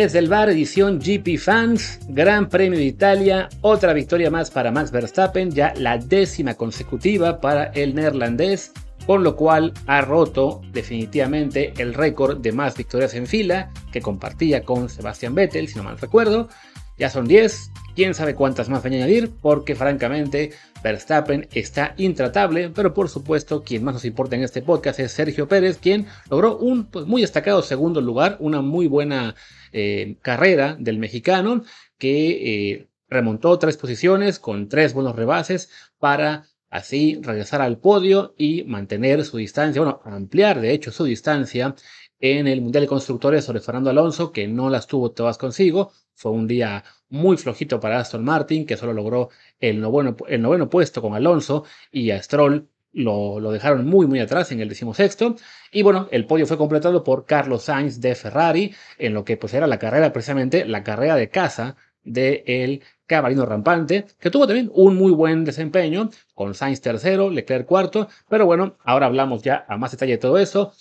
Desde el bar edición GP Fans, Gran Premio de Italia, otra victoria más para Max Verstappen, ya la décima consecutiva para el neerlandés, con lo cual ha roto definitivamente el récord de más victorias en fila que compartía con Sebastian Vettel, si no mal recuerdo. Ya son 10, quién sabe cuántas más van a añadir, porque francamente Verstappen está intratable, pero por supuesto quien más nos importa en este podcast es Sergio Pérez, quien logró un pues, muy destacado segundo lugar, una muy buena eh, carrera del mexicano que eh, remontó tres posiciones con tres buenos rebases para así regresar al podio y mantener su distancia, bueno, ampliar de hecho su distancia en el Mundial de Constructores sobre Fernando Alonso, que no las tuvo todas consigo. Fue un día muy flojito para Aston Martin, que solo logró el noveno, el noveno puesto con Alonso y a Stroll lo, lo, dejaron muy muy atrás en el decimosexto. Y bueno, el podio fue completado por Carlos Sainz de Ferrari, en lo que pues era la carrera, precisamente la carrera de casa del el cabalino rampante, que tuvo también un muy buen desempeño, con Sainz tercero, Leclerc cuarto, pero bueno, ahora hablamos ya a más detalle de todo eso.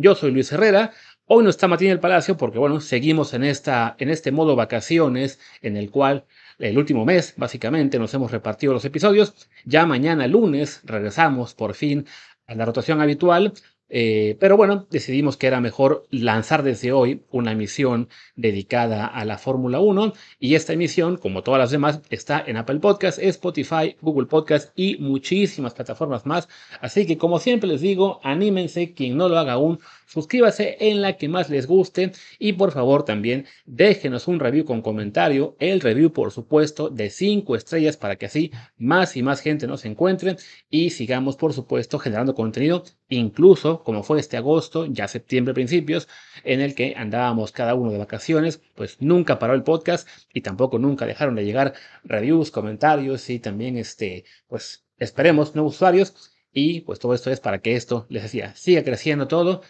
Yo soy Luis Herrera, Hoy no está Martín el Palacio porque, bueno, seguimos en, esta, en este modo vacaciones en el cual el último mes, básicamente, nos hemos repartido los episodios. Ya mañana lunes regresamos por fin a la rotación habitual. Eh, pero bueno, decidimos que era mejor lanzar desde hoy una emisión dedicada a la Fórmula 1 y esta emisión, como todas las demás, está en Apple Podcast, Spotify, Google Podcast y muchísimas plataformas más. Así que como siempre les digo, anímense, quien no lo haga aún, suscríbase en la que más les guste y por favor también déjenos un review con comentario, el review por supuesto de 5 estrellas para que así más y más gente nos encuentre y sigamos por supuesto generando contenido incluso como fue este agosto, ya septiembre principios, en el que andábamos cada uno de vacaciones, pues nunca paró el podcast y tampoco nunca dejaron de llegar reviews, comentarios y también este, pues esperemos nuevos usuarios. Y pues todo esto es para que esto, les decía, siga creciendo todo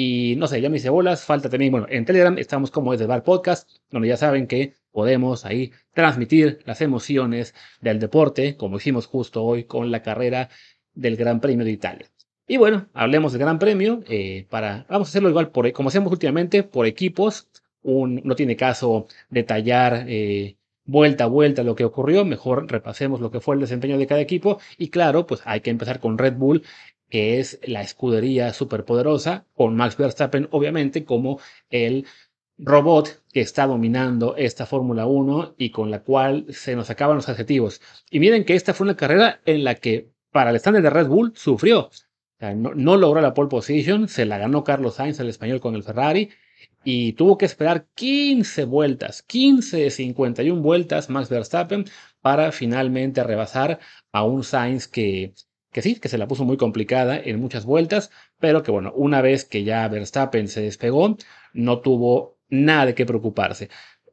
y no sé, ya me hice bolas, falta también, bueno, en Telegram estamos como desde Bar Podcast, donde ya saben que podemos ahí transmitir las emociones del deporte, como hicimos justo hoy con la carrera del Gran Premio de Italia. Y bueno, hablemos del Gran Premio, eh, para, vamos a hacerlo igual por, como hacemos últimamente, por equipos, un, no tiene caso detallar eh, vuelta a vuelta lo que ocurrió, mejor repasemos lo que fue el desempeño de cada equipo y claro, pues hay que empezar con Red Bull que es la escudería superpoderosa, con Max Verstappen obviamente como el robot que está dominando esta Fórmula 1 y con la cual se nos acaban los adjetivos. Y miren que esta fue una carrera en la que para el estándar de Red Bull sufrió. no, logró la pole position, se la ganó Carlos Sainz, el español, con el Ferrari, y tuvo que esperar 15 vueltas, 15 de 51 vueltas Max Verstappen para finalmente rebasar a un Sainz que que sí, que se la puso muy complicada en muchas vueltas, pero que bueno, una vez que ya Verstappen se despegó, no tuvo nada de qué preocuparse.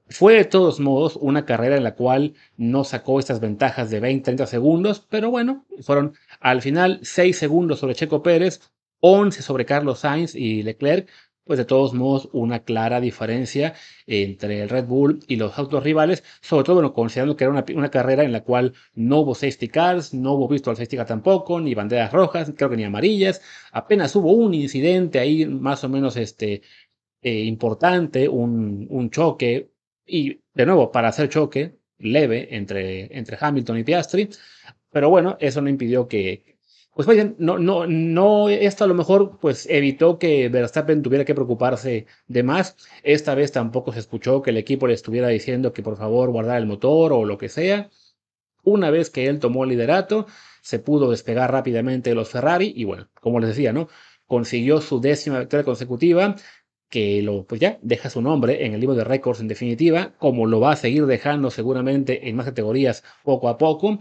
Fue de todos modos una carrera en la cual no sacó estas ventajas de 20-30 segundos, pero bueno, fueron al final 6 segundos sobre Checo Pérez, 11 sobre Carlos Sainz y Leclerc, pues de todos modos una clara diferencia entre el Red Bull y los autos rivales, sobre todo bueno, considerando que era una, carrera en la cual no hubo safety cars, no hubo visto al safety car tampoco, ni banderas rojas, creo que ni amarillas, apenas hubo un incidente ahí más o menos este, eh, importante, un, un choque, y de nuevo, para hacer choque leve entre, entre Hamilton y Piastri, pero bueno, eso no impidió que, pues vayan, no, no, no, esto a lo mejor pues evitó que Verstappen tuviera que preocuparse de más. Esta vez tampoco se escuchó que el equipo le estuviera diciendo que por favor guardara el motor o lo que sea. Una vez que él tomó el liderato, se pudo despegar rápidamente de los Ferrari y bueno, como les decía, ¿no? Consiguió su décima victoria consecutiva, que lo, pues ya deja su nombre en el libro de récords en definitiva, como lo va a seguir dejando seguramente en más categorías poco a poco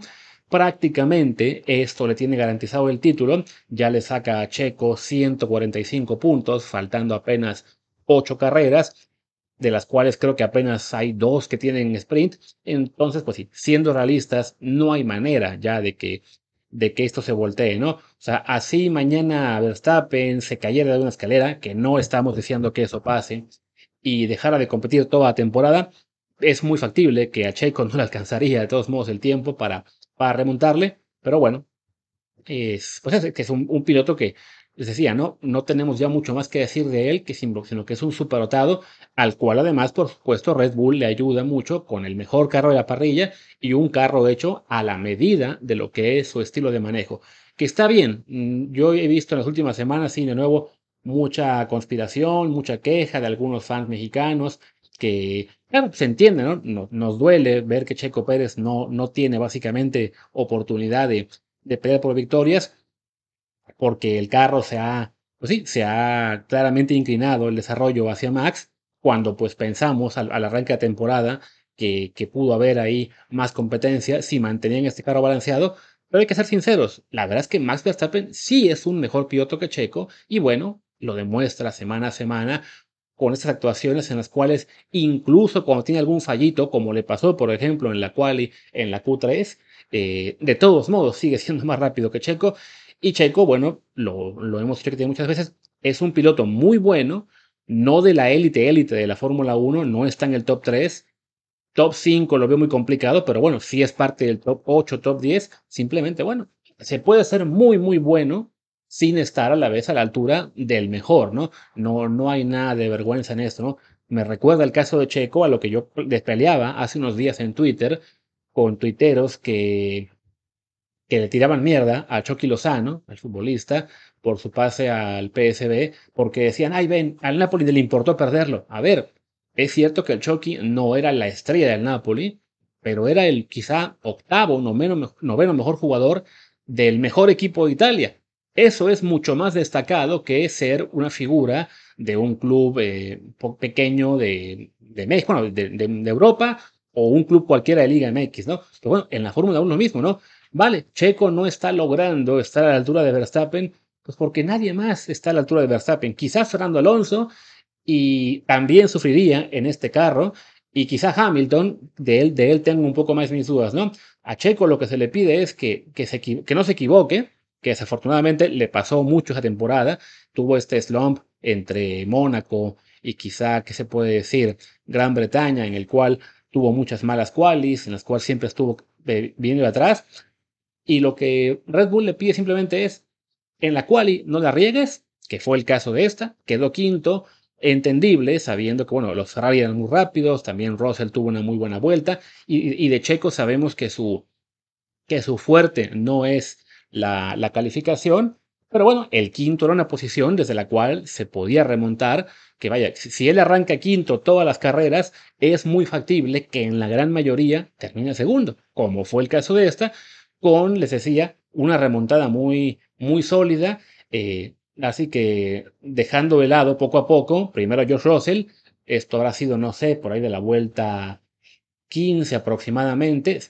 prácticamente esto le tiene garantizado el título, ya le saca a Checo 145 puntos, faltando apenas 8 carreras, de las cuales creo que apenas hay dos que tienen sprint, entonces pues sí, siendo realistas, no hay manera ya de que de que esto se voltee, ¿no? O sea, así mañana Verstappen se cayera de una escalera, que no estamos diciendo que eso pase, y dejara de competir toda la temporada, es muy factible que a Checo no le alcanzaría de todos modos el tiempo para para remontarle, pero bueno, es, pues es, que es un, piloto que les decía, ¿no? No tenemos ya mucho más que decir de él, que sino que es un superdotado, al cual además, por supuesto, Red Bull le ayuda mucho con el mejor carro de la parrilla y un carro hecho a la medida de lo que es su estilo de manejo. Que está bien, mm, yo he visto en las últimas semanas, sí, de nuevo, mucha conspiración, mucha queja de algunos fans mexicanos que, claro, se entiende, ¿no? Nos, duele ver que Checo Pérez no, no tiene básicamente oportunidad de, de pelear por victorias, porque el carro se ha, pues sí, se ha claramente inclinado el desarrollo hacia Max, cuando pues pensamos al, arranque de temporada que, que, pudo haber ahí más competencia si mantenían este carro balanceado, pero hay que ser sinceros, la verdad es que Max Verstappen sí es un mejor piloto que Checo y bueno, lo demuestra semana a semana con estas actuaciones en las cuales incluso cuando tiene algún fallito, como le pasó por ejemplo en la quali en la Q3, eh, de todos modos sigue siendo más rápido que Checo y Checo, bueno, lo, lo hemos dicho muchas veces, es un piloto muy bueno, no de la élite élite de la Fórmula 1, no está en el top 3. Top 5 lo veo muy complicado, pero bueno, si es parte del top 8, top 10, simplemente, bueno, se puede ser muy, muy bueno sin estar a la vez a la altura del mejor, ¿no? No, no hay nada de vergüenza en esto, ¿no? Me recuerda el caso de Checo a lo que yo despeleaba hace unos días en Twitter con tuiteros que que le tiraban mierda a Chucky Lozano, el futbolista, por su pase al PSB, porque decían, ay, ven, al Napoli le importó perderlo. A ver, es cierto que el Chucky no era la estrella del Napoli, pero era el quizá octavo, noveno, noveno mejor jugador del mejor equipo de Italia. Eso es mucho más destacado que ser una figura de un club eh, pequeño de, de México, bueno, de, de, Europa, o un club cualquiera de Liga MX, ¿no? Pero bueno, en la Fórmula 1 mismo, ¿no? Vale, Checo no está logrando estar a la altura de Verstappen, pues porque nadie más está a la altura de Verstappen. Quizás Fernando Alonso y también sufriría en este carro, y quizás Hamilton, de él, de él tengo un poco más mis dudas, ¿no? A Checo lo que se le pide es que, que, se, que no se equivoque, que desafortunadamente le pasó mucho esa temporada, tuvo este slump entre Mónaco y quizá, ¿qué se puede decir? Gran Bretaña, en el cual tuvo muchas malas qualis, en las cuales siempre estuvo viniendo de atrás, y lo que Red Bull le pide simplemente es, en la quali no la riegues, que fue el caso de esta, quedó quinto, entendible, sabiendo que bueno, los Ferrari eran muy rápidos, también Russell tuvo una muy buena vuelta, y, de Checo sabemos que su, que su fuerte no es la, calificación, pero bueno, el quinto era una posición desde la cual se podía remontar, que vaya, si él arranca quinto todas las carreras, es muy factible que en la gran mayoría termine segundo, como fue el caso de esta, con, les decía, una remontada muy, muy sólida. Eh, así que dejando de lado poco a poco, primero a George Russell, esto habrá sido, no sé, por ahí de la vuelta 15 aproximadamente,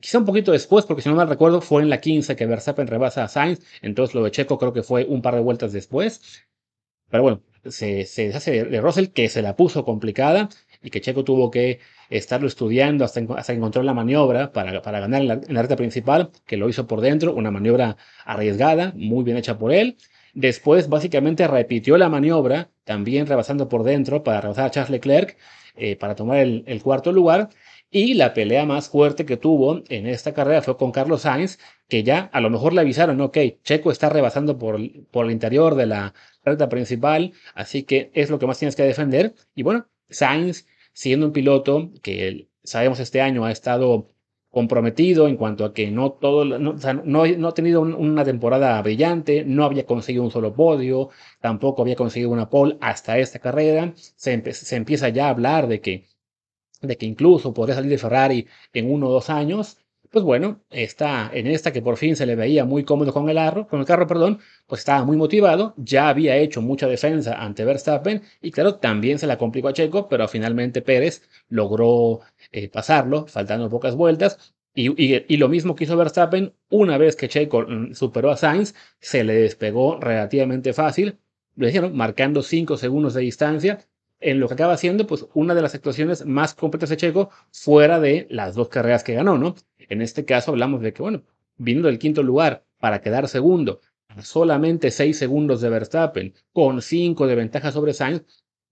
quizá un poquito después, porque si no mal recuerdo, fue en la 15 que Verstappen rebasa a Sainz, entonces lo de Checo creo que fue un par de vueltas después. Pero bueno, se, deshace de Russell que se la puso complicada y que Checo tuvo que estarlo estudiando hasta, hasta encontrar la maniobra para, para ganar en la, en recta principal, que lo hizo por dentro, una maniobra arriesgada, muy bien hecha por él. Después, básicamente, repitió la maniobra, también rebasando por dentro para rebasar a Charles Leclerc, eh, para tomar el, cuarto lugar. Y la pelea más fuerte que tuvo en esta carrera fue con Carlos Sainz, que ya a lo mejor le avisaron, ok, Checo está rebasando por, por el interior de la recta principal, así que es lo que más tienes que defender. Y bueno, Sainz siendo un piloto que sabemos este año ha estado comprometido en cuanto a que no todo, no, no, ha tenido una temporada brillante, no había conseguido un solo podio, tampoco había conseguido una pole hasta esta carrera, se, se empieza ya a hablar de que, de que incluso podría salir de Ferrari en uno o dos años, pues bueno, está en esta que por fin se le veía muy cómodo con el, carro, con el carro, perdón, pues estaba muy motivado, ya había hecho mucha defensa ante Verstappen y claro, también se la complicó a Checo, pero finalmente Pérez logró eh, pasarlo, faltando pocas vueltas. Y, lo mismo que hizo Verstappen, una vez que Checo mm, superó a Sainz, se le despegó relativamente fácil, lo dijeron, marcando 5 segundos de distancia, en lo que acaba siendo pues una de las actuaciones más completas de Checo fuera de las dos carreras que ganó, ¿no? En este caso hablamos de que, bueno, viniendo del quinto lugar para quedar segundo solamente seis segundos de Verstappen con cinco de ventaja sobre Sainz,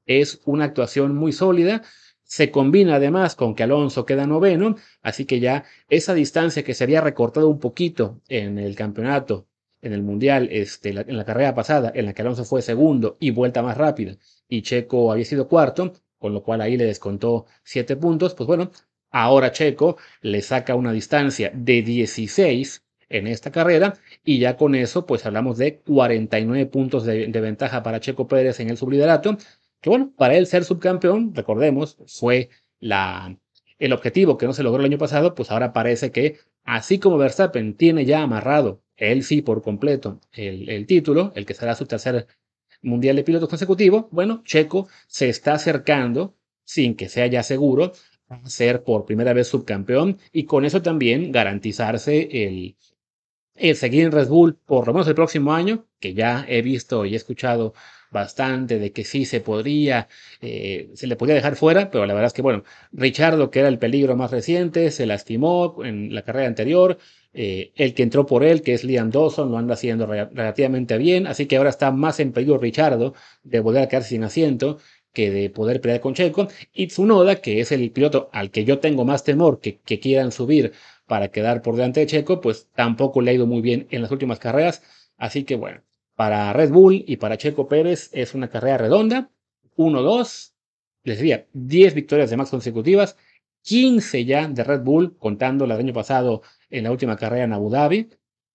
es una actuación muy sólida. Se combina además con que Alonso queda noveno, así que ya esa distancia que se había recortado un poquito en el campeonato en el Mundial, este, en la carrera pasada, en la que Alonso fue segundo y vuelta más rápida, y Checo había sido cuarto, con lo cual ahí le descontó 7 puntos, pues bueno, ahora Checo le saca una distancia de 16 en esta carrera y ya con eso pues hablamos de 49 puntos de, ventaja para Checo Pérez en el subliderato, que bueno, para él ser subcampeón, recordemos, fue la, el objetivo que no se logró el año pasado, pues ahora parece que así como Verstappen tiene ya amarrado, él sí por completo, el, el título, el que será su tercer mundial de pilotos consecutivo, bueno, Checo se está acercando, sin que sea ya seguro, a ser por primera vez subcampeón y con eso también garantizarse el, el seguir en Red Bull por lo menos el próximo año, que ya he visto y he escuchado bastante de que sí se podría, eh, se le podría dejar fuera, pero la verdad es que, bueno, Richardo, que era el peligro más reciente, se lastimó en la carrera anterior, eh, el que entró por él, que es Liam Dawson, lo anda haciendo relativamente bien, así que ahora está más en peligro Richardo de volver a quedarse sin asiento que de poder pelear con Checo, y Tsunoda, que es el piloto al que yo tengo más temor que, que quieran subir para quedar por delante de Checo, pues tampoco le ha ido muy bien en las últimas carreras, así que bueno, para Red Bull y para Checo Pérez es una carrera redonda. 1-2, les diría 10 victorias de Max consecutivas, 15 ya de Red Bull, contando la del año pasado en la última carrera en Abu Dhabi.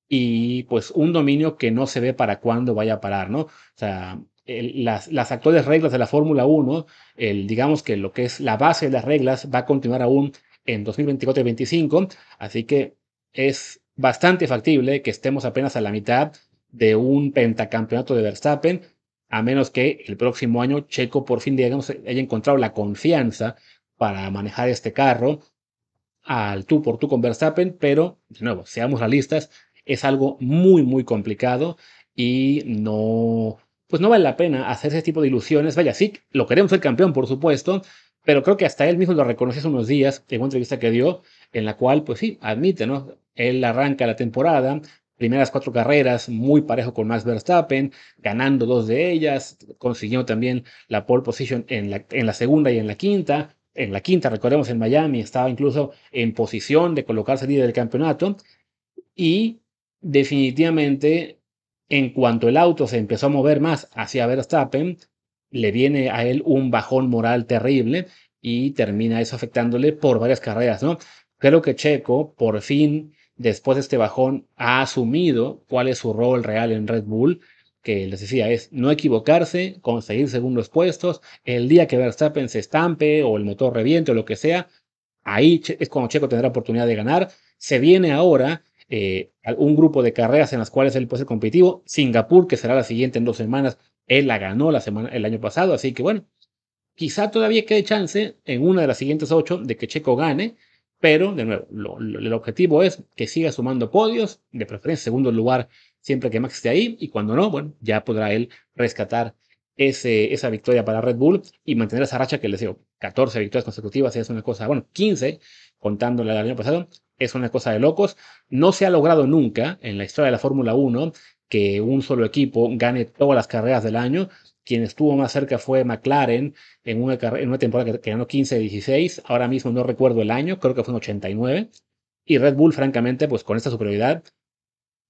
Y pues un dominio que no se ve para cuándo vaya a parar, ¿no? O sea, las, actuales reglas de la Fórmula 1, el, digamos que lo que es la base de las reglas va a continuar aún en 2024 y 2025, así que es bastante factible que estemos apenas a la mitad de un pentacampeonato de Verstappen, a menos que el próximo año Checo por fin, digamos, haya encontrado la confianza para manejar este carro al tú por tú con Verstappen, pero, de nuevo, seamos realistas, es algo muy, muy complicado y no, pues no vale la pena hacer ese tipo de ilusiones. Vaya, sí, lo queremos ser campeón, por supuesto, pero creo que hasta él mismo lo reconoció hace unos días en una entrevista que dio, en la cual, pues sí, admite, ¿no? Él arranca la temporada, primeras cuatro carreras muy parejo con Max Verstappen, ganando dos de ellas, consiguió también la pole position en la, en la segunda y en la quinta. En la quinta, recordemos, en Miami estaba incluso en posición de colocarse líder del campeonato. Y definitivamente, en cuanto el auto se empezó a mover más hacia Verstappen, le viene a él un bajón moral terrible y termina eso afectándole por varias carreras, ¿no? Creo que Checo por fin después de este bajón, ha asumido cuál es su rol real en Red Bull, que les decía es no equivocarse, conseguir segundos puestos, el día que Verstappen se estampe o el motor reviente o lo que sea, ahí es cuando Checo tendrá oportunidad de ganar. Se viene ahora eh, un grupo de carreras en las cuales él puede ser competitivo. Singapur, que será la siguiente en dos semanas, él la ganó la semana, el año pasado, así que bueno, quizá todavía quede chance en una de las siguientes ocho de que Checo gane, pero, de nuevo, el objetivo es que siga sumando podios, de preferencia segundo lugar siempre que Max esté ahí, y cuando no, bueno, ya podrá él rescatar esa victoria para Red Bull y mantener esa racha que les digo, 14 victorias consecutivas es una cosa, bueno, 15, contándole el año pasado, es una cosa de locos. No se ha logrado nunca en la historia de la Fórmula 1 que un solo equipo gane todas las carreras del año. Quien estuvo más cerca fue McLaren en una, temporada que, ganó 15-16. Ahora mismo no recuerdo el año, creo que fue en 89. Y Red Bull, francamente, pues con esta superioridad,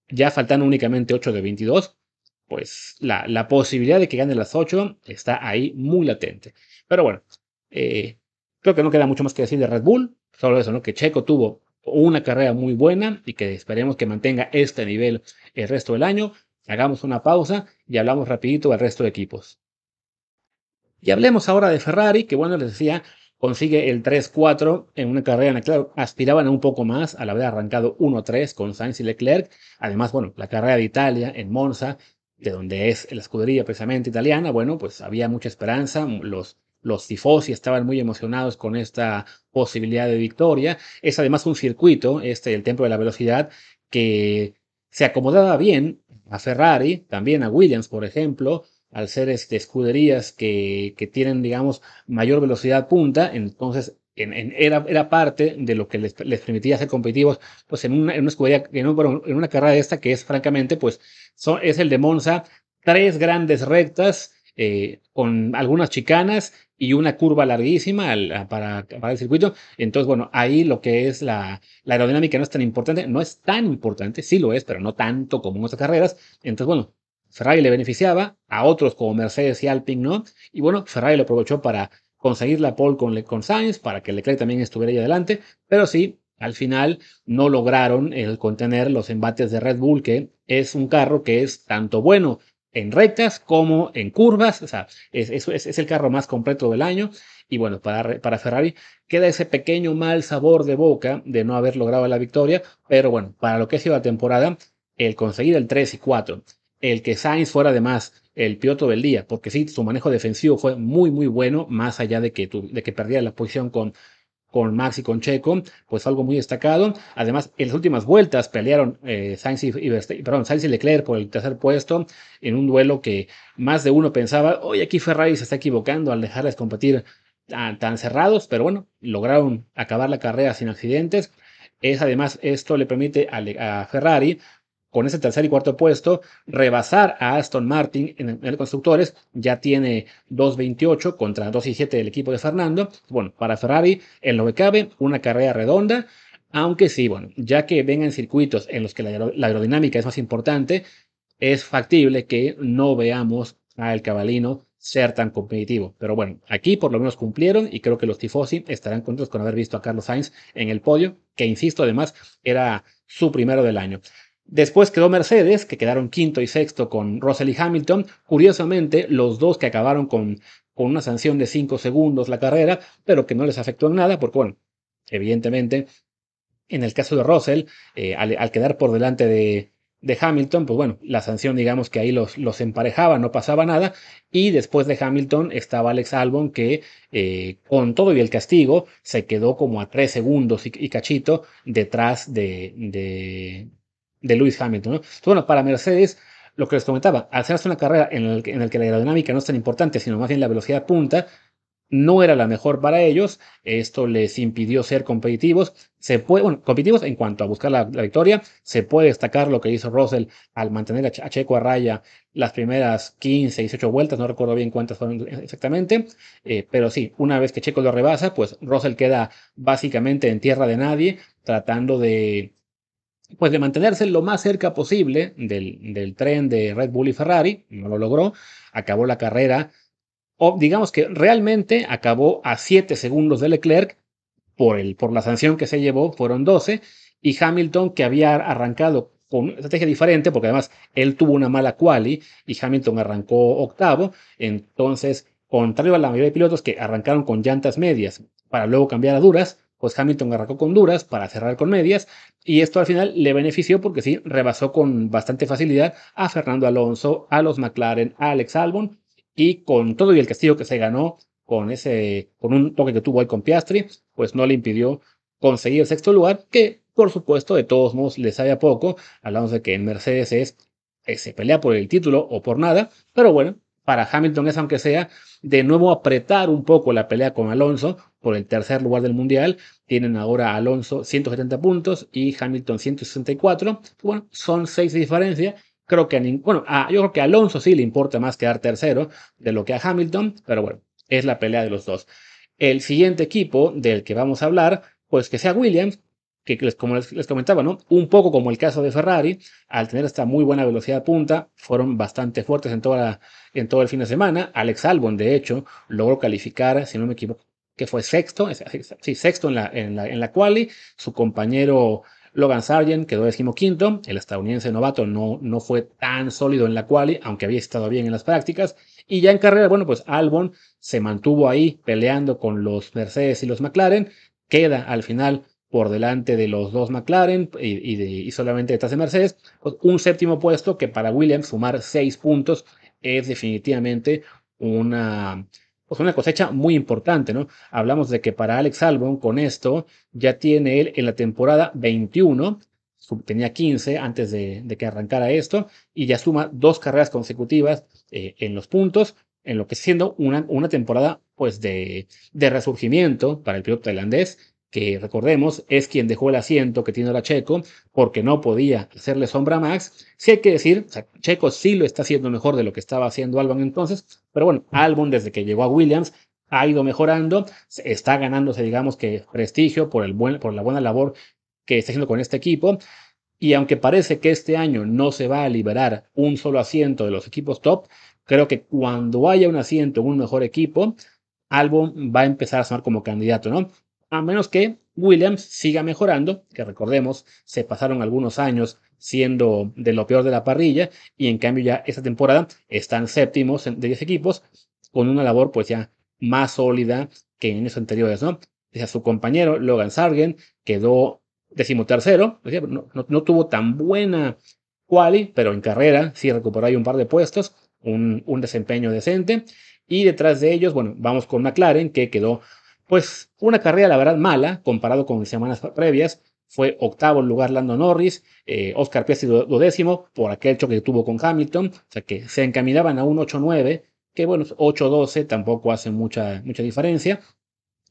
ya faltando únicamente 8 de 22, pues la, la posibilidad de que gane las 8 está ahí muy latente. Pero bueno, eh, creo que no queda mucho más que decir de Red Bull. Solo eso, ¿no? Que Checo tuvo una carrera muy buena y que esperemos que mantenga este nivel el resto del año. Hagamos una pausa y hablamos rapidito del resto de equipos. Y hablemos ahora de Ferrari, que bueno, les decía, consigue el 3-4 en una carrera en la que aspiraban a un poco más al haber arrancado 1-3 con Sainz y Leclerc. Además, bueno, la carrera de Italia en Monza, de donde es la escudería precisamente italiana, bueno, pues había mucha esperanza. Los, los tifosi estaban muy emocionados con esta posibilidad de victoria. Es además un circuito, este, el Templo de la Velocidad, que se acomodaba bien a Ferrari, también a Williams, por ejemplo, al ser este, escuderías que, que tienen, digamos, mayor velocidad punta, entonces en, en, era, era, parte de lo que les, les, permitía ser competitivos, pues en una, en una escudería, en, en una carrera de esta que es francamente, pues son, es el de Monza, tres grandes rectas eh, con algunas chicanas y una curva larguísima para, para, el circuito. Entonces, bueno, ahí lo que es la, la, aerodinámica no es tan importante, no es tan importante, sí lo es, pero no tanto como en otras carreras. Entonces, bueno, Ferrari le beneficiaba, a otros como Mercedes y Alpine no. Y bueno, Ferrari lo aprovechó para conseguir la pole con, con Sainz, para que Leclerc también estuviera ahí adelante. Pero sí, al final no lograron el contener los embates de Red Bull, que es un carro que es tanto bueno en rectas como en curvas. O sea, es, es, el carro más completo del año. Y bueno, para, para, Ferrari queda ese pequeño mal sabor de boca de no haber logrado la victoria. Pero bueno, para lo que ha sido la temporada, el conseguir el 3 y 4 el que Sainz fuera además el piloto del día, porque sí, su manejo defensivo fue muy, muy bueno, más allá de que, de que perdiera la posición con, con Max y con Checo, pues algo muy destacado. Además, en las últimas vueltas pelearon eh, Sainz, y, perdón, Sainz y Leclerc por el tercer puesto en un duelo que más de uno pensaba, oye, aquí Ferrari se está equivocando al dejarles competir tan, cerrados, pero bueno, lograron acabar la carrera sin accidentes. Es además, esto le permite a Ferrari con ese tercer y cuarto puesto, rebasar a Aston Martin en el, constructores, ya tiene 2.28 contra 2.17 del equipo de Fernando. Bueno, para Ferrari, en lo que cabe, una carrera redonda, aunque sí, bueno, ya que vengan circuitos en los que la, aerodinámica es más importante, es factible que no veamos al cabalino ser tan competitivo. Pero bueno, aquí por lo menos cumplieron y creo que los tifosi estarán contentos con haber visto a Carlos Sainz en el podio, que insisto, además era su primero del año. Después quedó Mercedes, que quedaron quinto y sexto con Russell y Hamilton. Curiosamente, los dos que acabaron con, con una sanción de 5 segundos la carrera, pero que no les afectó en nada, porque bueno, evidentemente, en el caso de Russell, eh, al, quedar por delante de, de, Hamilton, pues bueno, la sanción digamos que ahí los, los, emparejaba, no pasaba nada. Y después de Hamilton estaba Alex Albon, que eh, con todo y el castigo se quedó como a 3 segundos y, y cachito detrás de de Lewis Hamilton. ¿no? bueno, para Mercedes, lo que les comentaba, al hacerse una carrera en el, en el que la aerodinámica no es tan importante, sino más bien la velocidad punta, no era la mejor para ellos. Esto les impidió ser competitivos. Se puede, bueno, competitivos en cuanto a buscar la, victoria. Se puede destacar lo que hizo Russell al mantener a, Checo a raya las primeras 15, 18 vueltas. No recuerdo bien cuántas fueron exactamente. Eh, pero sí, una vez que Checo lo rebasa, pues Russell queda básicamente en tierra de nadie, tratando de pues de mantenerse lo más cerca posible del, tren de Red Bull y Ferrari, no lo logró, acabó la carrera, o digamos que realmente acabó a 7 segundos de Leclerc, por, el, por la sanción que se llevó, fueron 12, y Hamilton, que había arrancado con una estrategia diferente, porque además él tuvo una mala quali y Hamilton arrancó octavo, entonces, contrario a la mayoría de pilotos que arrancaron con llantas medias para luego cambiar a duras, pues Hamilton arrancó con duras para cerrar con medias y esto al final le benefició porque sí, rebasó con bastante facilidad a Fernando Alonso, a los McLaren, a Alex Albon y con todo y el castigo que se ganó con ese, con un toque que tuvo ahí con Piastri, pues no le impidió conseguir el sexto lugar, que por supuesto de todos modos le sabe a poco, hablamos de que en Mercedes es, eh, se pelea por el título o por nada, pero bueno, para Hamilton es aunque sea de nuevo apretar un poco la pelea con Alonso por el tercer lugar del mundial. Tienen ahora a Alonso 170 puntos y Hamilton 164. Bueno, son seis de diferencia. Creo que a bueno, yo creo que a Alonso sí le importa más quedar tercero de lo que a Hamilton, pero bueno, es la pelea de los dos. El siguiente equipo del que vamos a hablar, pues que sea Williams, que les, como les, comentaba, ¿no? Un poco como el caso de Ferrari, al tener esta muy buena velocidad punta, fueron bastante fuertes en, toda en todo el fin de semana. Alex Albon, de hecho, logró calificar, si no me equivoco, que fue sexto, sí, sexto en la, en la, en la quali. Su compañero Logan Sargent quedó decimoquinto. El estadounidense novato no, no fue tan sólido en la quali, aunque había estado bien en las prácticas. Y ya en carrera, bueno, pues Albon se mantuvo ahí peleando con los Mercedes y los McLaren. Queda al final por delante de los dos McLaren y, y, solamente detrás de Mercedes, pues un séptimo puesto que para Williams sumar seis puntos es definitivamente una, pues una cosecha muy importante, ¿no? Hablamos de que para Alex Albon con esto ya tiene él en la temporada 21, tenía 15 antes de, que arrancara esto, y ya suma dos carreras consecutivas eh, en los puntos, en lo que siendo una, una temporada pues de, de resurgimiento para el piloto tailandés que recordemos es quien dejó el asiento que tiene ahora Checo porque no podía hacerle sombra a Max. Sí hay que decir, Checo sí lo está haciendo mejor de lo que estaba haciendo Albon entonces, pero bueno, Albon desde que llegó a Williams ha ido mejorando, está ganándose, digamos que prestigio por, el buen, por la buena labor que está haciendo con este equipo. Y aunque parece que este año no se va a liberar un solo asiento de los equipos top, creo que cuando haya un asiento en un mejor equipo, Albon va a empezar a sonar como candidato, ¿no? A menos que Williams siga mejorando, que recordemos, se pasaron algunos años siendo de lo peor de la parrilla y en cambio ya esta temporada están séptimos de 10 equipos con una labor pues ya más sólida que en años anteriores, ¿no? a su compañero Logan Sargent quedó decimotercero, no, no, tuvo tan buena quali, pero en carrera sí recuperó ahí un par de puestos, un, un desempeño decente. Y detrás de ellos, bueno, vamos con McLaren, que quedó, pues, una carrera, la verdad, mala, comparado con semanas previas. Fue octavo lugar Lando Norris, eh, Oscar Piastri duodécimo por aquel choque que tuvo con Hamilton, o sea que se encaminaban a un 8-9, que bueno, 8-12 tampoco hace mucha, mucha diferencia.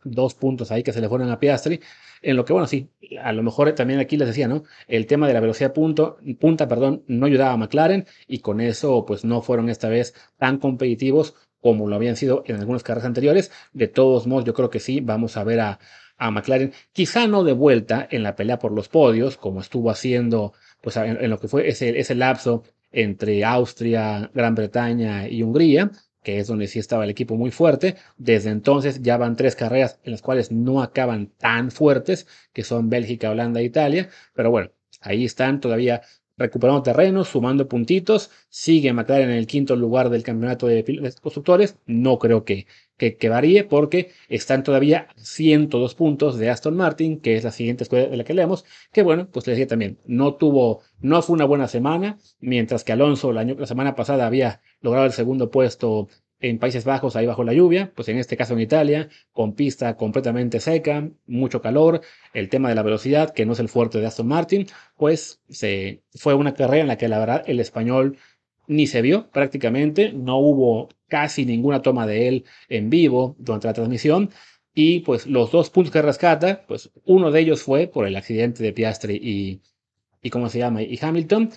Dos puntos ahí que se le fueron a Piastri. En lo que, bueno, sí, a lo mejor también aquí les decía, ¿no? El tema de la velocidad punto, punta, perdón, no ayudaba a McLaren y con eso, pues no fueron esta vez tan competitivos como lo habían sido en algunas carreras anteriores. De todos modos, yo creo que sí, vamos a ver a, a McLaren, quizá no de vuelta en la pelea por los podios, como estuvo haciendo, pues en, lo que fue ese, ese lapso entre Austria, Gran Bretaña y Hungría, que es donde sí estaba el equipo muy fuerte. Desde entonces ya van tres carreras en las cuales no acaban tan fuertes, que son Bélgica, Holanda e Italia. Pero bueno, ahí están todavía recuperando terreno, sumando puntitos. Sigue McLaren en el quinto lugar del campeonato de constructores. No creo que, que, varíe porque están todavía 102 puntos de Aston Martin, que es la siguiente escuela de la que leemos. Que bueno, pues les decía también, no tuvo, no fue una buena semana, mientras que Alonso la semana pasada había logrado el segundo puesto en Países Bajos, ahí bajo la lluvia, pues en este caso en Italia, con pista completamente seca, mucho calor, el tema de la velocidad, que no es el fuerte de Aston Martin, pues se, fue una carrera en la que la verdad el español ni se vio prácticamente, no hubo casi ninguna toma de él en vivo durante la transmisión, y pues los dos puntos que rescata, pues uno de ellos fue por el accidente de Piastri y, y ¿cómo se llama? Y Hamilton,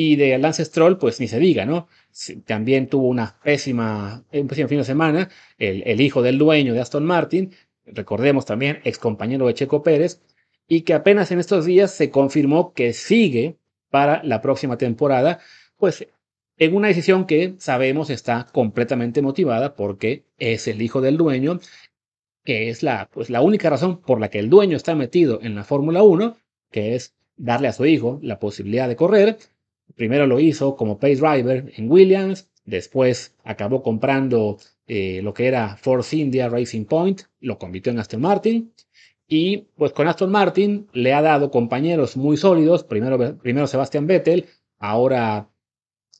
y de Lance Stroll, pues ni se diga, ¿no? También tuvo una pésima, un pésimo fin de semana, el, el hijo del dueño de Aston Martin, recordemos también, ex compañero de Checo Pérez, y que apenas en estos días se confirmó que sigue para la próxima temporada, pues en una decisión que sabemos está completamente motivada porque es el hijo del dueño, que es la, pues, la única razón por la que el dueño está metido en la Fórmula 1, que es darle a su hijo la posibilidad de correr, Primero lo hizo como pace driver en Williams, después acabó comprando eh, lo que era Force India Racing Point, lo convirtió en Aston Martin. Y pues con Aston Martin le ha dado compañeros muy sólidos, primero, primero Sebastian Vettel, ahora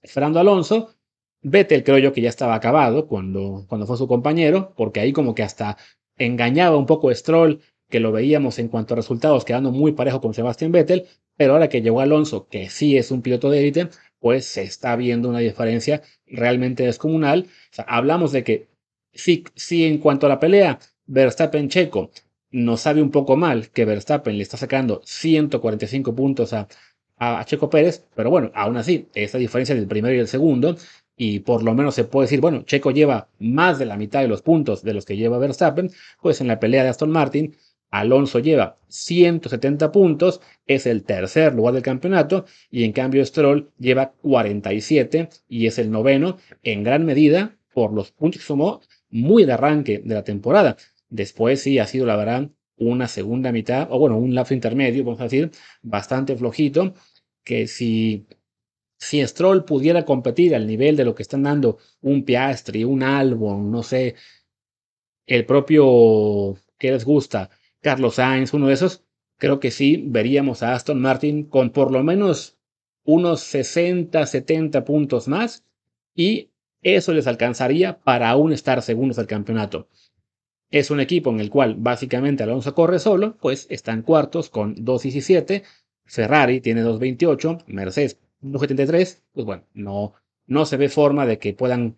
Fernando Alonso. Vettel creo yo que ya estaba acabado cuando, cuando fue su compañero, porque ahí como que hasta engañaba un poco a Stroll, que lo veíamos en cuanto a resultados quedando muy parejo con Sebastian Vettel, pero ahora que llegó Alonso, que sí es un piloto de élite, pues se está viendo una diferencia realmente descomunal. Hablamos de que sí, sí en cuanto a la pelea, Verstappen-Checo nos sabe un poco mal que Verstappen le está sacando 145 puntos a, a, Checo Pérez, pero bueno, aún así, esa diferencia del primero y el segundo, y por lo menos se puede decir, bueno, Checo lleva más de la mitad de los puntos de los que lleva Verstappen, pues en la pelea de Aston Martin Alonso lleva 170 puntos, es el tercer lugar del campeonato, y en cambio Stroll lleva 47 y es el noveno, en gran medida por los puntos que sumó muy de arranque de la temporada. Después sí ha sido, la verdad, una segunda mitad, o bueno, un lapso intermedio, vamos a decir, bastante flojito, que si, si Stroll pudiera competir al nivel de lo que están dando un Piastri, un Albon, no sé, el propio que les gusta, Carlos Sainz, uno de esos, creo que sí veríamos a Aston Martin con por lo menos unos 60, 70 puntos más y eso les alcanzaría para aún estar segundos del campeonato. Es un equipo en el cual básicamente Alonso corre solo, pues están cuartos con 2.17, Ferrari tiene 2.28, Mercedes 2.73, pues bueno, no, no se ve forma de que puedan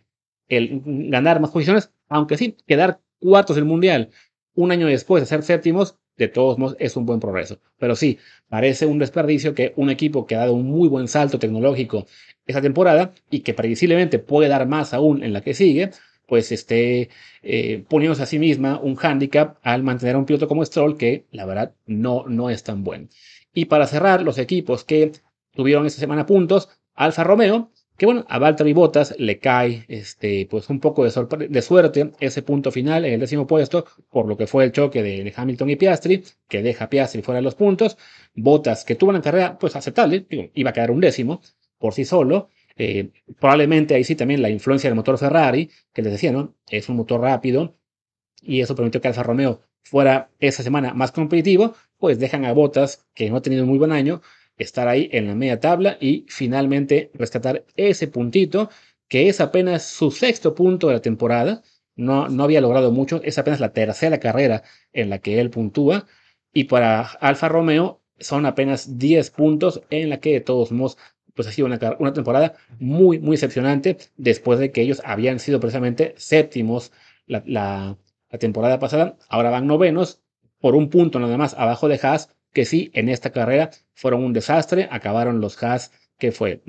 ganar más posiciones, aunque sí, quedar cuartos del Mundial un año después de ser séptimos, de todos modos es un buen progreso. Pero sí, parece un desperdicio que un equipo que ha dado un muy buen salto tecnológico esta temporada y que previsiblemente puede dar más aún en la que sigue, pues esté eh, poniéndose a sí misma un hándicap al mantener a un piloto como Stroll que la verdad no, no es tan bueno. Y para cerrar, los equipos que tuvieron esta semana puntos, Alfa Romeo, que bueno, a Valtteri Bottas le cae este, pues un poco de, de, suerte ese punto final en el décimo puesto, por lo que fue el choque de, Hamilton y Piastri, que deja a Piastri fuera de los puntos. Bottas, que tuvo una carrera pues aceptable, iba a quedar un décimo por sí solo, eh, probablemente ahí sí también la influencia del motor Ferrari, que les decía, ¿no? Es un motor rápido y eso permitió que Alfa Romeo fuera esa semana más competitivo, pues dejan a Bottas, que no ha tenido un muy buen año, estar ahí en la media tabla y finalmente rescatar ese puntito, que es apenas su sexto punto de la temporada. No, no había logrado mucho, es apenas la tercera carrera en la que él puntúa. Y para Alfa Romeo son apenas 10 puntos en la que de todos modos pues ha sido una, una, temporada muy, muy decepcionante después de que ellos habían sido precisamente séptimos la, la, temporada pasada. Ahora van novenos por un punto nada más abajo de Haas, que sí, en esta carrera fueron un desastre. Acabaron los Haas, que fue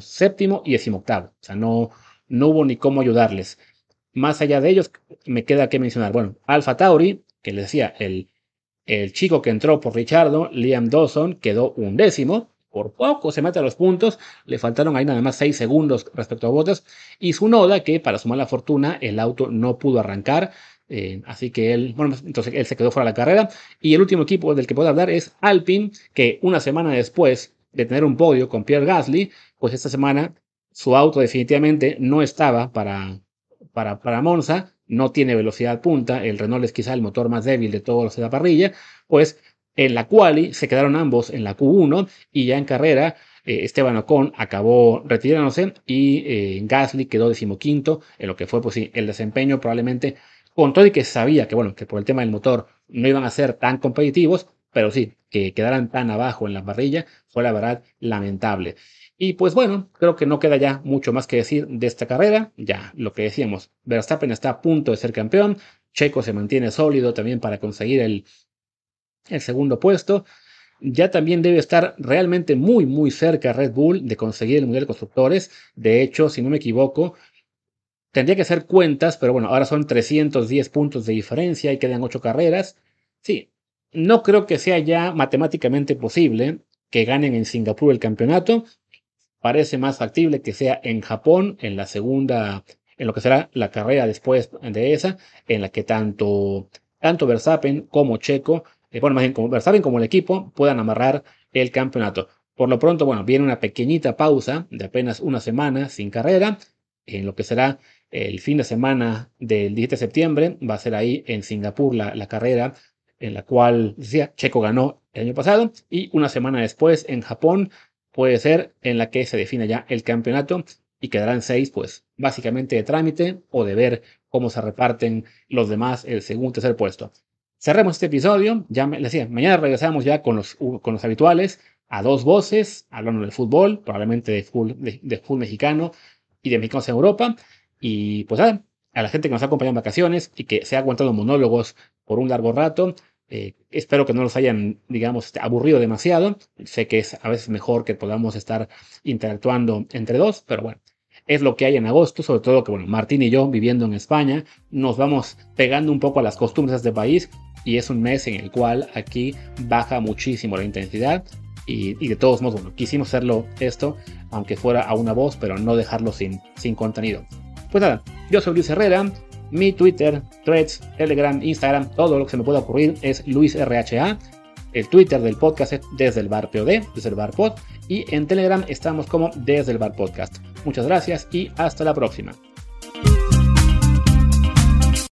séptimo y decimoctavo. O sea, no, no hubo ni cómo ayudarles. Más allá de ellos, me queda que mencionar, bueno, Alfa Tauri, que les decía, el, el chico que entró por Richardo, Liam Dawson, quedó un décimo por poco se mete a los puntos, le faltaron ahí nada más 6 segundos respecto a Bottas, y su noda que para su mala fortuna el auto no pudo arrancar, eh, así que él, bueno, entonces él se quedó fuera de la carrera, y el último equipo del que puedo hablar es Alpine, que una semana después de tener un podio con Pierre Gasly, pues esta semana su auto definitivamente no estaba para, para, Monza, no tiene velocidad punta, el Renault es quizá el motor más débil de todos los de la parrilla, pues en la quali se quedaron ambos en la Q1 y ya en carrera eh, Esteban Ocon acabó retirándose y eh, Gasly quedó decimoquinto en lo que fue pues el desempeño probablemente con todo y que sabía que bueno que por el tema del motor no iban a ser tan competitivos pero sí que quedaran tan abajo en la parrilla fue la verdad lamentable y pues bueno, creo que no queda ya mucho más que decir de esta carrera. Ya lo que decíamos, Verstappen está a punto de ser campeón. Checo se mantiene sólido también para conseguir el, el segundo puesto. Ya también debe estar realmente muy, muy cerca Red Bull de conseguir el Mundial de Constructores. De hecho, si no me equivoco, tendría que hacer cuentas, pero bueno, ahora son 310 puntos de diferencia y quedan 8 carreras. Sí, no creo que sea ya matemáticamente posible que ganen en Singapur el campeonato. Parece más factible que sea en Japón, en la segunda, en lo que será la carrera después de esa, en la que tanto, tanto Verstappen como Checo eh, bueno, más bien como Verstappen como el equipo puedan amarrar el campeonato. Por lo pronto, bueno, viene una pequeñita pausa de apenas una semana sin carrera, en lo que será el fin de semana del 17 de septiembre, va a ser ahí en Singapur la, carrera en la cual decía Checo ganó el año pasado y una semana después en Japón puede ser en la que se define ya el campeonato y quedarán seis pues básicamente de trámite o de ver cómo se reparten los demás el segundo tercer puesto. Cerremos este episodio. Ya me decía, mañana regresamos ya con los, con los habituales, a dos voces, hablando del fútbol, probablemente de fútbol, fútbol mexicano y de mexicanos en Europa. Y pues a la gente que nos ha acompañado en vacaciones y que se ha aguantado monólogos por un largo rato. Eh, espero que no los hayan, digamos, este, aburrido demasiado. Sé que es a veces mejor que podamos estar interactuando entre dos, pero bueno, es lo que hay en agosto, sobre todo que, bueno, Martín y yo viviendo en España, nos vamos pegando un poco a las costumbres de este país y es un mes en el cual aquí baja muchísimo la intensidad y, de todos modos, bueno, quisimos hacerlo esto, aunque fuera a una voz, pero no dejarlo sin, sin contenido. Pues nada, yo soy Luis Herrera, mi Twitter, Threads, Telegram, Instagram, todo lo que se me pueda ocurrir es LuisRHA. El Twitter del podcast es desde el bar POD, desde el bar pod, y en Telegram estamos como desde el bar podcast. Muchas gracias y hasta la próxima.